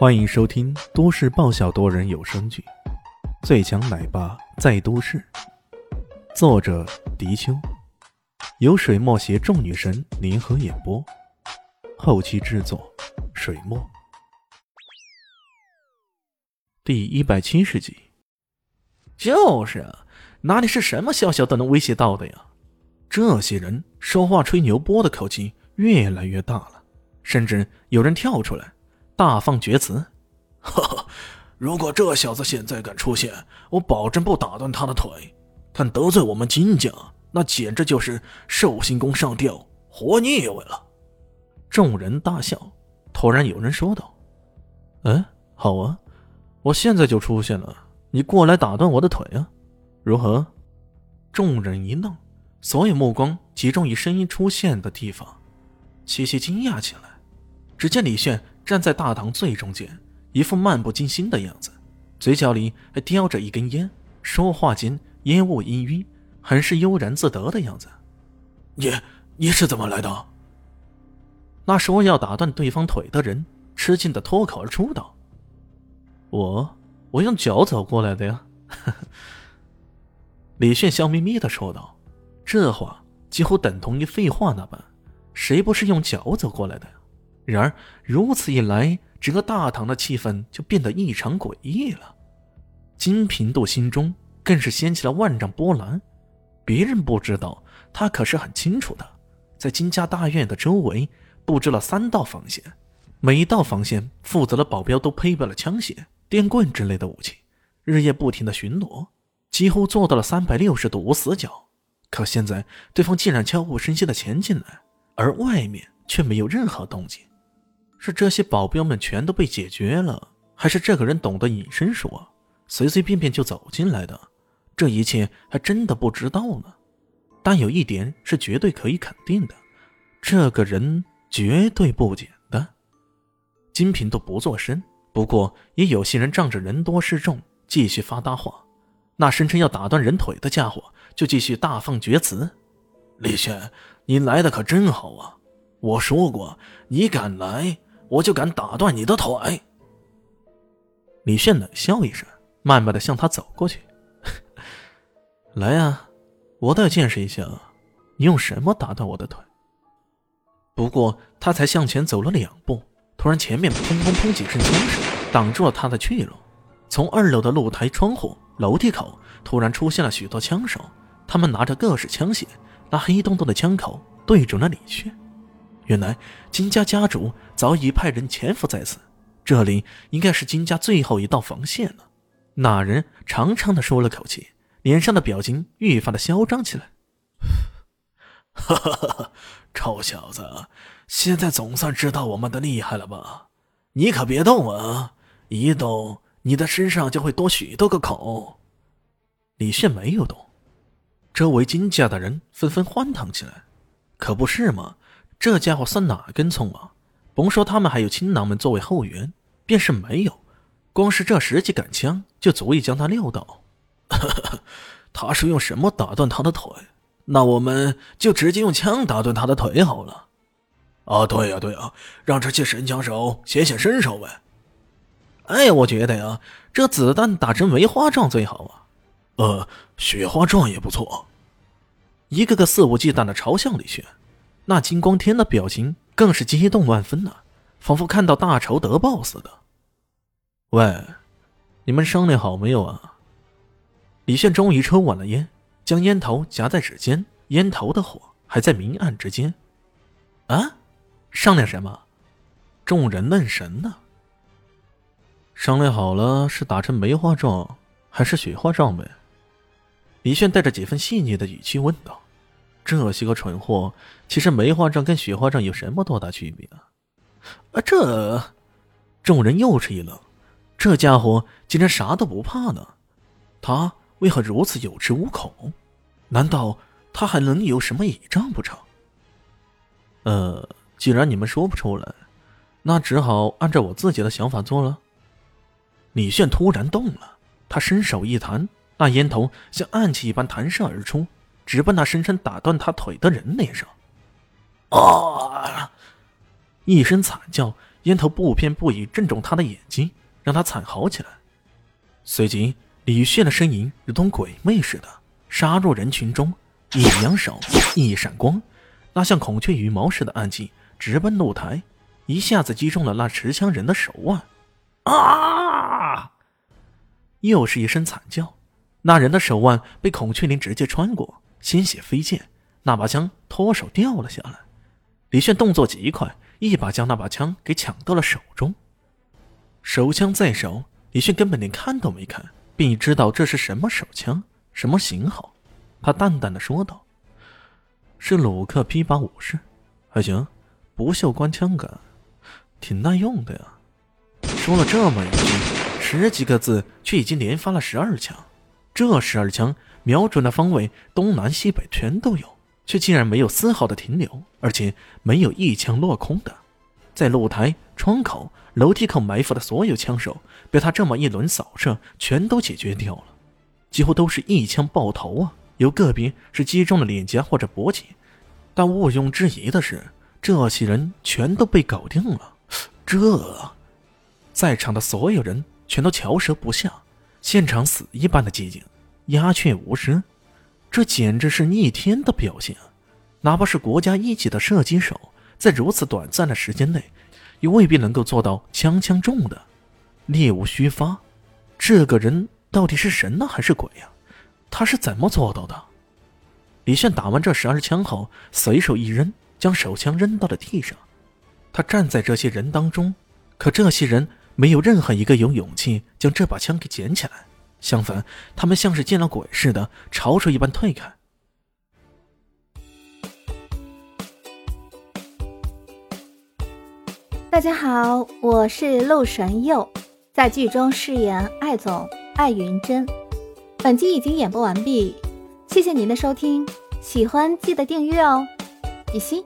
欢迎收听都市爆笑多人有声剧《最强奶爸在都市》，作者：迪秋，由水墨携众女神联合演播，后期制作：水墨。第一百七十集，就是啊，哪里是什么小小都能威胁到的呀？这些人说话吹牛波的口气越来越大了，甚至有人跳出来。大放厥词，哈哈！如果这小子现在敢出现，我保证不打断他的腿。但得罪我们金家，那简直就是寿星公上吊，活腻歪了。众人大笑。突然有人说道：“嗯，好啊，我现在就出现了，你过来打断我的腿啊，如何？”众人一愣，所有目光集中于声音出现的地方，齐齐惊讶起来。只见李炫。站在大堂最中间，一副漫不经心的样子，嘴角里还叼着一根烟，说话间烟雾氤氲，很是悠然自得的样子。你你是怎么来的？那说要打断对方腿的人吃惊的脱口而出道：“我我用脚走过来的呀。”李炫笑眯眯的说道，这话几乎等同于废话那般，谁不是用脚走过来的？然而如此一来，整个大堂的气氛就变得异常诡异了。金平度心中更是掀起了万丈波澜。别人不知道，他可是很清楚的。在金家大院的周围布置了三道防线，每一道防线负责的保镖都配备了枪械、电棍之类的武器，日夜不停的巡逻，几乎做到了三百六十度无死角。可现在对方竟然悄无声息的潜进来，而外面却没有任何动静。是这些保镖们全都被解决了，还是这个人懂得隐身术，随随便便就走进来的？这一切还真的不知道呢。但有一点是绝对可以肯定的，这个人绝对不简单。金平都不做声，不过也有些人仗着人多势众，继续发大话。那声称要打断人腿的家伙就继续大放厥词：“李轩，你来的可真好啊！我说过，你敢来。”我就敢打断你的腿！李炫冷笑一声，慢慢的向他走过去。来呀，我倒要见识一下，你用什么打断我的腿。不过他才向前走了两步，突然前面砰砰砰几声枪声挡住了他的去路。从二楼的露台窗户、楼梯口突然出现了许多枪手，他们拿着各式枪械，那黑洞洞的枪口对准了李炫。原来金家家主早已派人潜伏在此，这里应该是金家最后一道防线了。那人长长的舒了口气，脸上的表情愈发的嚣张起来。哈哈哈哈！臭小子，现在总算知道我们的厉害了吧？你可别动啊！一动，你的身上就会多许多个口。李炫没有动，周围金家的人纷纷欢腾起来。可不是吗？这家伙算哪根葱啊？甭说他们还有亲囊们作为后援，便是没有，光是这十几杆枪就足以将他撂倒。他是用什么打断他的腿？那我们就直接用枪打断他的腿好了。啊，对呀对呀，让这些神枪手显显身手呗。哎，我觉得呀，这子弹打成梅花状最好啊。呃，雪花状也不错。一个个肆无忌惮的朝向李炫。那金光天的表情更是激动万分呐，仿佛看到大仇得报似的。喂，你们商量好没有啊？李炫终于抽完了烟，将烟头夹在指尖，烟头的火还在明暗之间。啊？商量什么？众人愣神呢。商量好了，是打成梅花状还是雪花状呗？李炫带着几分细腻的语气问道。这些个蠢货，其实梅花杖跟雪花杖有什么多大区别啊？啊，这众人又是一愣，这家伙竟然啥都不怕呢？他为何如此有恃无恐？难道他还能有什么倚仗不成？呃，既然你们说不出来，那只好按照我自己的想法做了。李炫突然动了，他伸手一弹，那烟头像暗器一般弹射而出。直奔那深深打断他腿的人脸上！啊！一声惨叫，烟头不偏不倚正中他的眼睛，让他惨嚎起来。随即，李炫的身影如同鬼魅似的杀入人群中，一扬手，一闪光，那像孔雀羽毛似的暗器直奔露台，一下子击中了那持枪人的手腕。啊！又是一声惨叫，那人的手腕被孔雀翎直接穿过，鲜血飞溅，那把枪脱手掉了下来。李炫动作极快，一把将那把枪给抢到了手中。手枪在手。李炫根本连看都没看，便已知道这是什么手枪、什么型号。他淡淡的说道：“是鲁克 P 八五式，还行，不锈钢枪杆，挺耐用的呀。”说了这么一句，十几个字，却已经连发了十二枪。这十二枪瞄准的方位东南西北全都有，却竟然没有丝毫的停留，而且没有一枪落空的。在露台、窗口、楼梯口埋伏的所有枪手，被他这么一轮扫射，全都解决掉了，几乎都是一枪爆头啊！有个别是击中了脸颊或者脖颈，但毋庸置疑的是，这些人全都被搞定了。这，在场的所有人全都瞧舌不下，现场死一般的寂静，鸦雀无声。这简直是逆天的表现啊，哪怕是国家一级的射击手。在如此短暂的时间内，也未必能够做到枪枪中的，猎无虚发。这个人到底是神呢，还是鬼呀？他是怎么做到的？李炫打完这十二枪后，随手一扔，将手枪扔到了地上。他站在这些人当中，可这些人没有任何一个有勇气将这把枪给捡起来，相反，他们像是见了鬼似的，潮水一般退开。大家好，我是陆神佑，在剧中饰演艾总艾云珍。本集已经演播完毕，谢谢您的收听，喜欢记得订阅哦，比心。